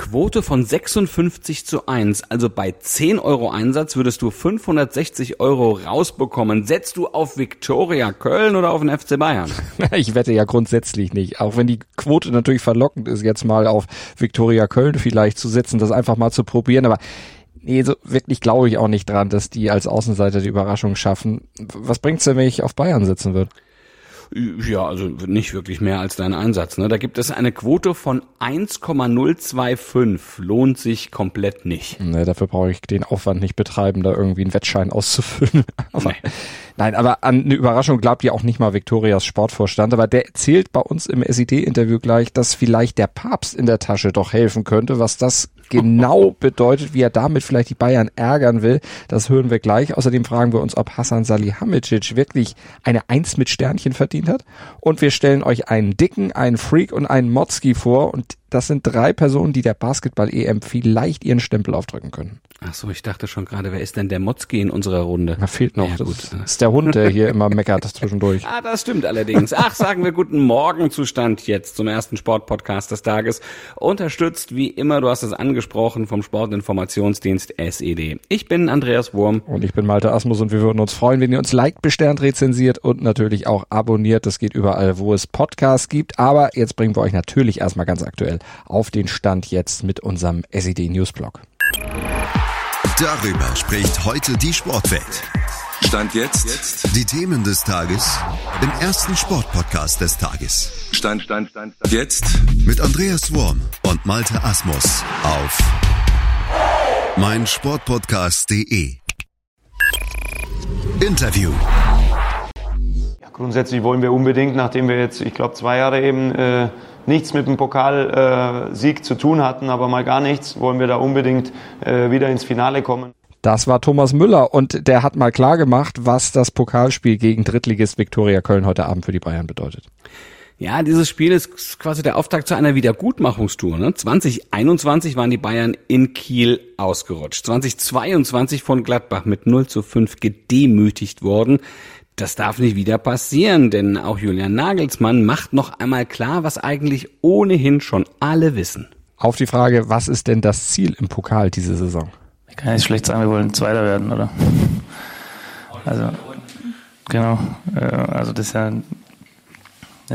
Quote von 56 zu 1. Also bei 10 Euro Einsatz würdest du 560 Euro rausbekommen. Setzt du auf Viktoria Köln oder auf den FC Bayern? Ich wette ja grundsätzlich nicht. Auch wenn die Quote natürlich verlockend ist, jetzt mal auf Viktoria Köln vielleicht zu setzen, das einfach mal zu probieren. Aber nee, so wirklich glaube ich auch nicht dran, dass die als Außenseiter die Überraschung schaffen. Was bringt's denn, wenn ich auf Bayern sitzen würde? Ja, also nicht wirklich mehr als dein Einsatz. Ne? Da gibt es eine Quote von 1,025. Lohnt sich komplett nicht. Nee, dafür brauche ich den Aufwand nicht betreiben, da irgendwie einen Wettschein auszufüllen. aber, nee. Nein, aber an eine Überraschung glaubt ja auch nicht mal Viktorias Sportvorstand. Aber der erzählt bei uns im SID-Interview gleich, dass vielleicht der Papst in der Tasche doch helfen könnte. Was das genau bedeutet, wie er damit vielleicht die Bayern ärgern will, das hören wir gleich. Außerdem fragen wir uns, ob Hassan Salihamidzic wirklich eine Eins mit Sternchen verdient hat. Und wir stellen euch einen Dicken, einen Freak und einen Motzki vor. Und das sind drei Personen, die der Basketball-EM vielleicht ihren Stempel aufdrücken können. Ach so, ich dachte schon gerade, wer ist denn der Motzki in unserer Runde? Da fehlt noch. Ja, das gut. ist der Hund, der hier immer meckert zwischendurch. ah, das stimmt allerdings. Ach, sagen wir guten Morgen Zustand jetzt zum ersten Sportpodcast des Tages. Unterstützt wie immer, du hast es angesprochen, vom Sportinformationsdienst SED. Ich bin Andreas Wurm. Und ich bin Malte Asmus und wir würden uns freuen, wenn ihr uns liked, besternt, rezensiert und natürlich auch abonniert. Das geht überall, wo es Podcasts gibt. Aber jetzt bringen wir euch natürlich erstmal ganz aktuell auf den Stand jetzt mit unserem SED Newsblog. Darüber spricht heute die Sportwelt. Stand jetzt. Die Themen des Tages im ersten Sportpodcast des Tages. Stand, Stand, Stand, Stand. Jetzt. Mit Andreas Worm und Malte Asmus auf meinsportpodcast.de. Interview. Ja, grundsätzlich wollen wir unbedingt, nachdem wir jetzt, ich glaube, zwei Jahre eben äh, nichts mit dem Pokalsieg äh, zu tun hatten, aber mal gar nichts, wollen wir da unbedingt äh, wieder ins Finale kommen. Das war Thomas Müller und der hat mal klar gemacht, was das Pokalspiel gegen Drittligist Viktoria Köln heute Abend für die Bayern bedeutet. Ja, dieses Spiel ist quasi der Auftakt zu einer Wiedergutmachungstour. Ne? 2021 waren die Bayern in Kiel ausgerutscht. 2022 von Gladbach mit 0 zu 5 gedemütigt worden. Das darf nicht wieder passieren, denn auch Julian Nagelsmann macht noch einmal klar, was eigentlich ohnehin schon alle wissen. Auf die Frage, was ist denn das Ziel im Pokal diese Saison? Ich kann nicht schlecht sagen, wir wollen Zweiter werden, oder? Also, genau. Äh, also, das ist ja eine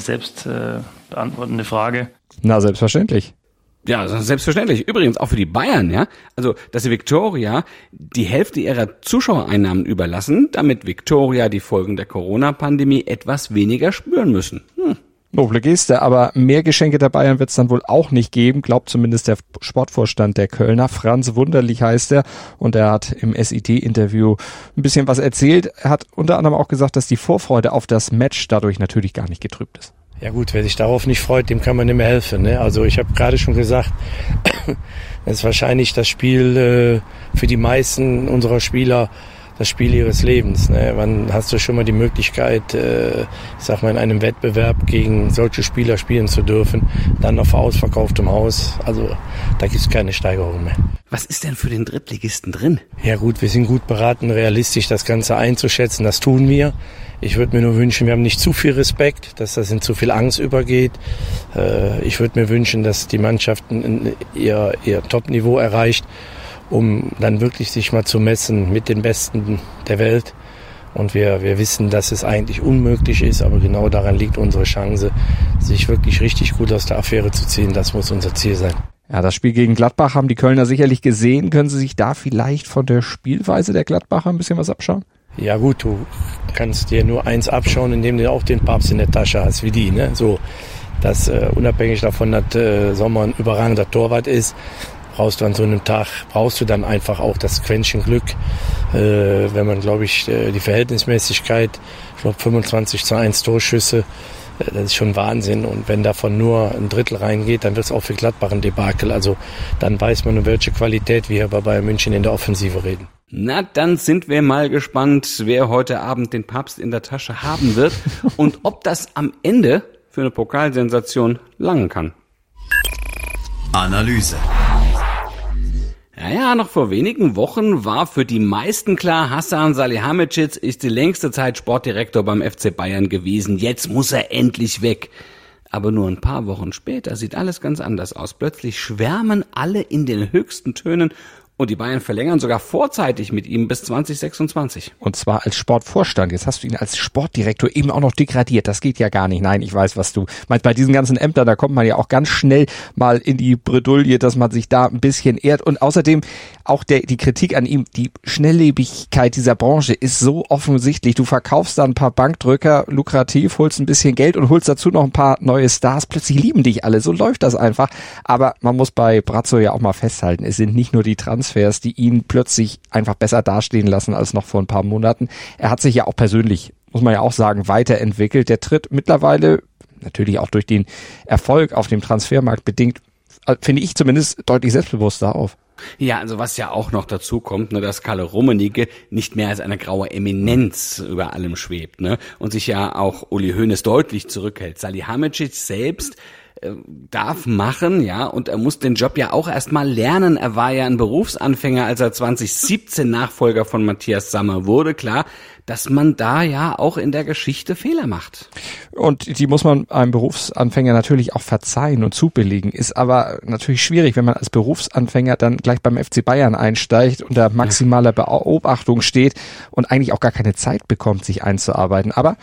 selbst äh, beantwortende Frage. Na, selbstverständlich. Ja, selbstverständlich. Übrigens auch für die Bayern, ja. Also, dass sie Victoria die Hälfte ihrer Zuschauereinnahmen überlassen, damit Victoria die Folgen der Corona-Pandemie etwas weniger spüren müssen. Hm. Noble Geste, aber mehr Geschenke der Bayern wird es dann wohl auch nicht geben, glaubt zumindest der Sportvorstand der Kölner. Franz Wunderlich heißt er und er hat im SIT-Interview ein bisschen was erzählt. Er hat unter anderem auch gesagt, dass die Vorfreude auf das Match dadurch natürlich gar nicht getrübt ist. Ja gut, wer sich darauf nicht freut, dem kann man nicht mehr helfen. Ne? Also ich habe gerade schon gesagt, das ist wahrscheinlich das Spiel äh, für die meisten unserer Spieler das Spiel ihres Lebens. Ne? Wann hast du schon mal die Möglichkeit, äh, ich sag mal, in einem Wettbewerb gegen solche Spieler spielen zu dürfen, dann auf ausverkauftem Haus? Also da gibt es keine Steigerung mehr. Was ist denn für den Drittligisten drin? Ja gut, wir sind gut beraten, realistisch das Ganze einzuschätzen. Das tun wir. Ich würde mir nur wünschen, wir haben nicht zu viel Respekt, dass das in zu viel Angst übergeht. Äh, ich würde mir wünschen, dass die Mannschaft ihr, ihr Top-Niveau erreicht, um dann wirklich sich mal zu messen mit den Besten der Welt. Und wir, wir wissen, dass es eigentlich unmöglich ist, aber genau daran liegt unsere Chance, sich wirklich richtig gut aus der Affäre zu ziehen. Das muss unser Ziel sein. Ja, das Spiel gegen Gladbach haben die Kölner sicherlich gesehen. Können Sie sich da vielleicht von der Spielweise der Gladbacher ein bisschen was abschauen? Ja gut, du kannst dir nur eins abschauen, indem du auch den Papst in der Tasche hast, wie die. Ne? So, dass äh, unabhängig davon, dass äh, Sommer ein überragender Torwart ist, brauchst du an so einem Tag, brauchst du dann einfach auch das Quäntchen Glück, äh, wenn man, glaube ich, äh, die Verhältnismäßigkeit, ich glaube 25 zu 1 Torschüsse, äh, das ist schon Wahnsinn. Und wenn davon nur ein Drittel reingeht, dann wird es auch für Gladbach ein Debakel. Also dann weiß man, um welche Qualität wir hier bei Bayern München in der Offensive reden. Na, dann sind wir mal gespannt, wer heute Abend den Papst in der Tasche haben wird und ob das am Ende für eine Pokalsensation langen kann. Analyse. Naja, noch vor wenigen Wochen war für die meisten klar, Hassan Salihamidzic ist die längste Zeit Sportdirektor beim FC Bayern gewesen. Jetzt muss er endlich weg. Aber nur ein paar Wochen später sieht alles ganz anders aus. Plötzlich schwärmen alle in den höchsten Tönen und die Bayern verlängern sogar vorzeitig mit ihm bis 2026. Und zwar als Sportvorstand. Jetzt hast du ihn als Sportdirektor eben auch noch degradiert. Das geht ja gar nicht. Nein, ich weiß, was du meinst. Bei diesen ganzen Ämtern, da kommt man ja auch ganz schnell mal in die Bredouille, dass man sich da ein bisschen ehrt. Und außerdem auch der, die Kritik an ihm, die Schnelllebigkeit dieser Branche ist so offensichtlich. Du verkaufst da ein paar Bankdrücker lukrativ, holst ein bisschen Geld und holst dazu noch ein paar neue Stars. Plötzlich lieben dich alle. So läuft das einfach. Aber man muss bei Brazzo ja auch mal festhalten, es sind nicht nur die Trans Transfers, die ihn plötzlich einfach besser dastehen lassen als noch vor ein paar Monaten. Er hat sich ja auch persönlich, muss man ja auch sagen, weiterentwickelt. Der tritt mittlerweile natürlich auch durch den Erfolg auf dem Transfermarkt bedingt, äh, finde ich zumindest deutlich selbstbewusster auf. Ja, also was ja auch noch dazu kommt, ne, dass Kalle Rummenigge nicht mehr als eine graue Eminenz über allem schwebt, ne, und sich ja auch Uli Hoeneß deutlich zurückhält. Salihamidzic selbst darf machen, ja, und er muss den Job ja auch erstmal lernen. Er war ja ein Berufsanfänger, als er 2017 Nachfolger von Matthias Sammer wurde, klar, dass man da ja auch in der Geschichte Fehler macht. Und die muss man einem Berufsanfänger natürlich auch verzeihen und zubilligen, ist aber natürlich schwierig, wenn man als Berufsanfänger dann gleich beim FC Bayern einsteigt, unter maximaler Beobachtung steht und eigentlich auch gar keine Zeit bekommt, sich einzuarbeiten. Aber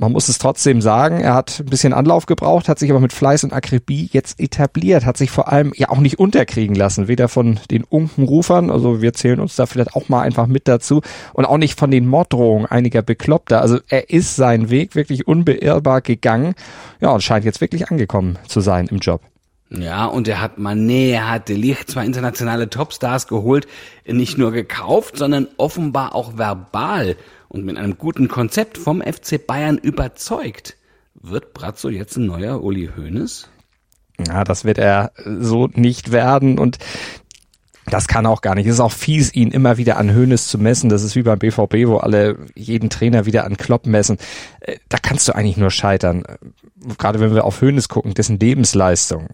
man muss es trotzdem sagen, er hat ein bisschen Anlauf gebraucht, hat sich aber mit Fleiß und Akribie jetzt etabliert, hat sich vor allem ja auch nicht unterkriegen lassen, weder von den Unkenrufern, also wir zählen uns da vielleicht auch mal einfach mit dazu, und auch nicht von den Morddrohungen einiger Bekloppter. Also er ist seinen Weg wirklich unbeirrbar gegangen, ja, und scheint jetzt wirklich angekommen zu sein im Job. Ja, und er hat Mané, er hat Delicht, zwei internationale Topstars geholt, nicht nur gekauft, sondern offenbar auch verbal und mit einem guten Konzept vom FC Bayern überzeugt. Wird Brazzo jetzt ein neuer Uli Hoeneß? Ja, das wird er so nicht werden und das kann auch gar nicht. Es ist auch fies, ihn immer wieder an Hönes zu messen. Das ist wie beim BVB, wo alle jeden Trainer wieder an Klopp messen. Äh, da kannst du eigentlich nur scheitern. Gerade wenn wir auf Hönes gucken, dessen Lebensleistung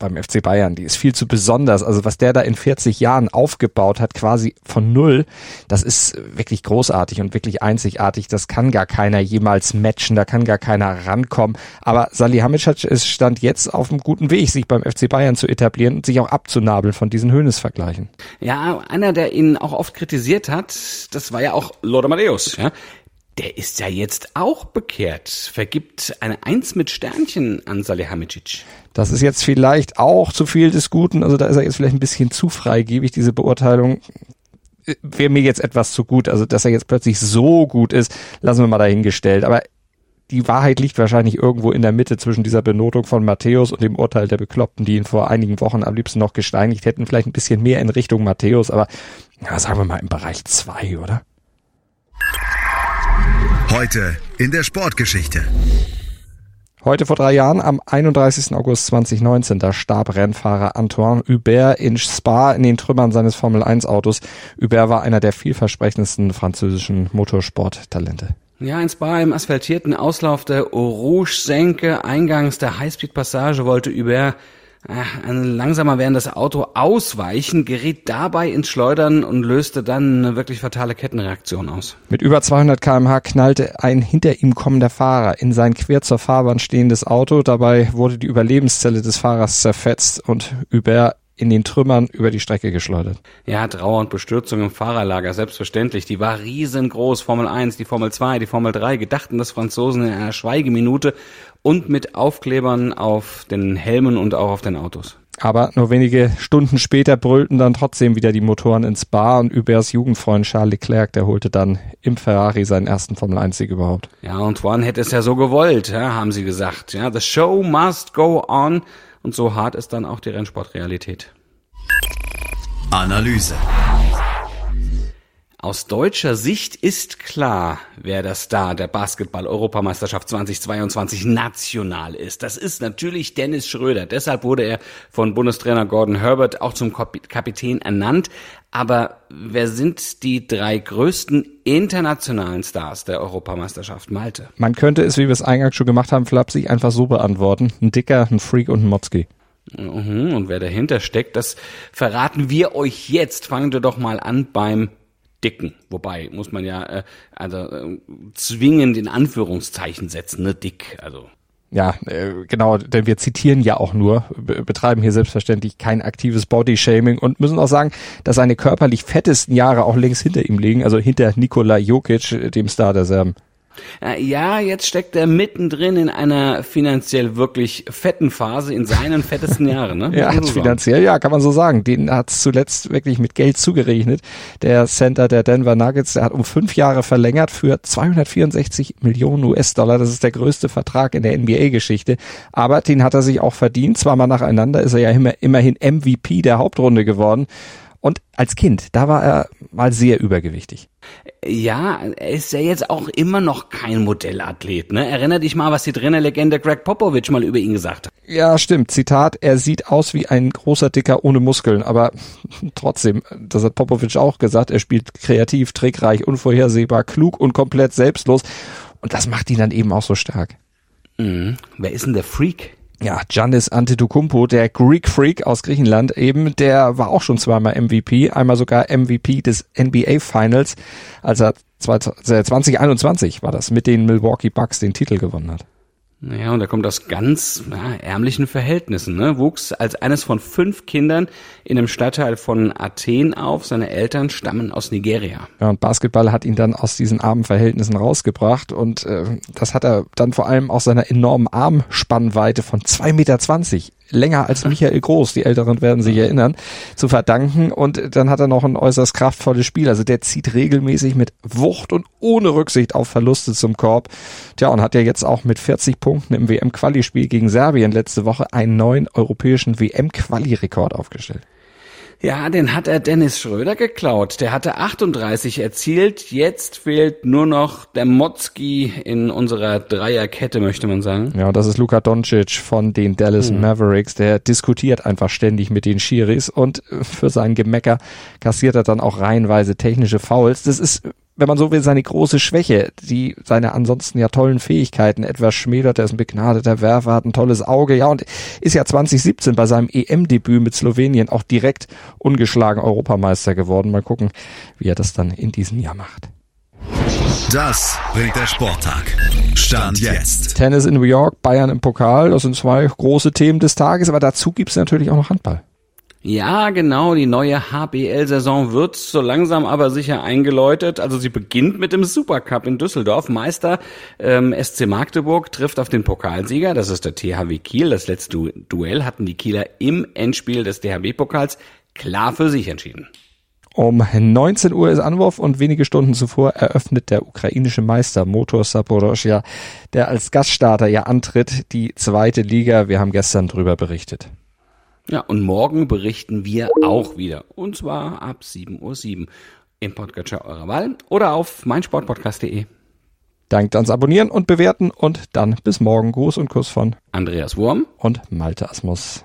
beim FC Bayern. Die ist viel zu besonders. Also was der da in 40 Jahren aufgebaut hat, quasi von null, das ist wirklich großartig und wirklich einzigartig. Das kann gar keiner jemals matchen, da kann gar keiner rankommen. Aber Salihamidzic ist stand jetzt auf einem guten Weg, sich beim FC Bayern zu etablieren und sich auch abzunabeln von diesen Höhnesvergleichen. Ja, einer, der ihn auch oft kritisiert hat, das war ja auch Lord Amadeus. Ja? Der ist ja jetzt auch bekehrt, vergibt eine Eins mit Sternchen an Salihamidzic. Das ist jetzt vielleicht auch zu viel des Guten, also da ist er jetzt vielleicht ein bisschen zu freigebig, diese Beurteilung. Wäre mir jetzt etwas zu gut, also dass er jetzt plötzlich so gut ist, lassen wir mal dahingestellt. Aber die Wahrheit liegt wahrscheinlich irgendwo in der Mitte zwischen dieser Benotung von Matthäus und dem Urteil der Bekloppten, die ihn vor einigen Wochen am liebsten noch gesteinigt hätten. Vielleicht ein bisschen mehr in Richtung Matthäus, aber ja, sagen wir mal im Bereich zwei, oder? Heute in der Sportgeschichte. Heute vor drei Jahren, am 31. August 2019, da starb Rennfahrer Antoine Hubert in Spa in den Trümmern seines Formel-1-Autos. Hubert war einer der vielversprechendsten französischen Motorsporttalente. Ja, in Spa im asphaltierten Auslauf der Rouge-Senke, eingangs der Highspeed-Passage, wollte Hubert langsamer werdendes Auto ausweichen, geriet dabei ins Schleudern und löste dann eine wirklich fatale Kettenreaktion aus. Mit über 200 kmh knallte ein hinter ihm kommender Fahrer in sein quer zur Fahrbahn stehendes Auto. Dabei wurde die Überlebenszelle des Fahrers zerfetzt und Hubert in den Trümmern über die Strecke geschleudert. Ja, Trauer und Bestürzung im Fahrerlager, selbstverständlich. Die war riesengroß. Formel 1, die Formel 2, die Formel 3 gedachten das Franzosen in einer Schweigeminute und mit Aufklebern auf den Helmen und auch auf den Autos. Aber nur wenige Stunden später brüllten dann trotzdem wieder die Motoren ins Bar und Hubers Jugendfreund Charles Leclerc, der holte dann im Ferrari seinen ersten Formel-1-Sieg überhaupt. Ja, und Juan hätte es ja so gewollt, ja, haben sie gesagt. Ja, the show must go on. Und so hart ist dann auch die Rennsportrealität. Analyse. Aus deutscher Sicht ist klar, wer der Star der Basketball-Europameisterschaft 2022 national ist. Das ist natürlich Dennis Schröder. Deshalb wurde er von Bundestrainer Gordon Herbert auch zum Kapitän ernannt. Aber wer sind die drei größten internationalen Stars der Europameisterschaft, Malte? Man könnte es, wie wir es eingangs schon gemacht haben, flapsig einfach so beantworten. Ein Dicker, ein Freak und ein Motzki. Mhm, und wer dahinter steckt, das verraten wir euch jetzt. Fangen wir doch mal an beim Dicken. Wobei, muss man ja äh, also äh, zwingend in Anführungszeichen setzen, ne? Dick, also. Ja, äh, genau, denn wir zitieren ja auch nur, betreiben hier selbstverständlich kein aktives Bodyshaming und müssen auch sagen, dass seine körperlich fettesten Jahre auch längst hinter ihm liegen, also hinter Nikola Jokic, dem Star der Serben. Äh, ja, jetzt steckt er mittendrin in einer finanziell wirklich fetten Phase in seinen fettesten Jahren. Ne? ja, so finanziell, ja, kann man so sagen. Den hat es zuletzt wirklich mit Geld zugerechnet. Der Center der Denver Nuggets, der hat um fünf Jahre verlängert für 264 Millionen US-Dollar. Das ist der größte Vertrag in der NBA-Geschichte. Aber den hat er sich auch verdient. Zweimal nacheinander ist er ja immer, immerhin MVP der Hauptrunde geworden. Und als Kind, da war er mal sehr übergewichtig. Ja, er ist ja jetzt auch immer noch kein Modellathlet. Ne? Erinner dich mal, was die Trainerlegende Greg Popovich mal über ihn gesagt hat. Ja, stimmt. Zitat, er sieht aus wie ein großer Dicker ohne Muskeln. Aber trotzdem, das hat Popovich auch gesagt, er spielt kreativ, trickreich, unvorhersehbar, klug und komplett selbstlos. Und das macht ihn dann eben auch so stark. Mhm. Wer ist denn der Freak? Ja, Giannis Antetokounmpo, der Greek Freak aus Griechenland eben, der war auch schon zweimal MVP, einmal sogar MVP des NBA Finals, als er 2021 äh, war das, mit den Milwaukee Bucks den Titel gewonnen hat. Ja, und er kommt aus ganz ja, ärmlichen Verhältnissen. Ne? Wuchs als eines von fünf Kindern in einem Stadtteil von Athen auf. Seine Eltern stammen aus Nigeria. Ja, und Basketball hat ihn dann aus diesen armen Verhältnissen rausgebracht. Und äh, das hat er dann vor allem aus seiner enormen Armspannweite von zwei Meter zwanzig länger als Michael Groß, die Älteren werden sich erinnern, zu verdanken. Und dann hat er noch ein äußerst kraftvolles Spiel. Also der zieht regelmäßig mit Wucht und ohne Rücksicht auf Verluste zum Korb. Tja, und hat ja jetzt auch mit 40 Punkten im WM-Quali-Spiel gegen Serbien letzte Woche einen neuen europäischen WM-Quali-Rekord aufgestellt. Ja, den hat er Dennis Schröder geklaut. Der hatte 38 erzielt. Jetzt fehlt nur noch der Motzki in unserer Dreierkette, möchte man sagen. Ja, das ist Luka Doncic von den Dallas hm. Mavericks. Der diskutiert einfach ständig mit den Schiris und für sein Gemecker kassiert er dann auch reihenweise technische Fouls. Das ist wenn man so will, seine große Schwäche, die seine ansonsten ja tollen Fähigkeiten etwas schmälert. Er ist ein begnadeter Werfer, hat ein tolles Auge, ja, und ist ja 2017 bei seinem EM-Debüt mit Slowenien auch direkt ungeschlagen Europameister geworden. Mal gucken, wie er das dann in diesem Jahr macht. Das bringt der Sporttag. Stand jetzt. Tennis in New York, Bayern im Pokal, das sind zwei große Themen des Tages, aber dazu gibt's natürlich auch noch Handball. Ja, genau, die neue HBL-Saison wird so langsam aber sicher eingeläutet. Also sie beginnt mit dem Supercup in Düsseldorf. Meister ähm, SC Magdeburg trifft auf den Pokalsieger, das ist der THW Kiel. Das letzte Duell hatten die Kieler im Endspiel des DHB-Pokals klar für sich entschieden. Um 19 Uhr ist Anwurf und wenige Stunden zuvor eröffnet der ukrainische Meister Motor Saporoschja, der als Gaststarter ja antritt, die zweite Liga. Wir haben gestern drüber berichtet. Ja, und morgen berichten wir auch wieder. Und zwar ab 7.07 Uhr im Podcatcher eurer Wahl oder auf meinsportpodcast.de. Dankt ans Abonnieren und Bewerten und dann bis morgen. Gruß und Kuss von Andreas Wurm und Malte Asmus.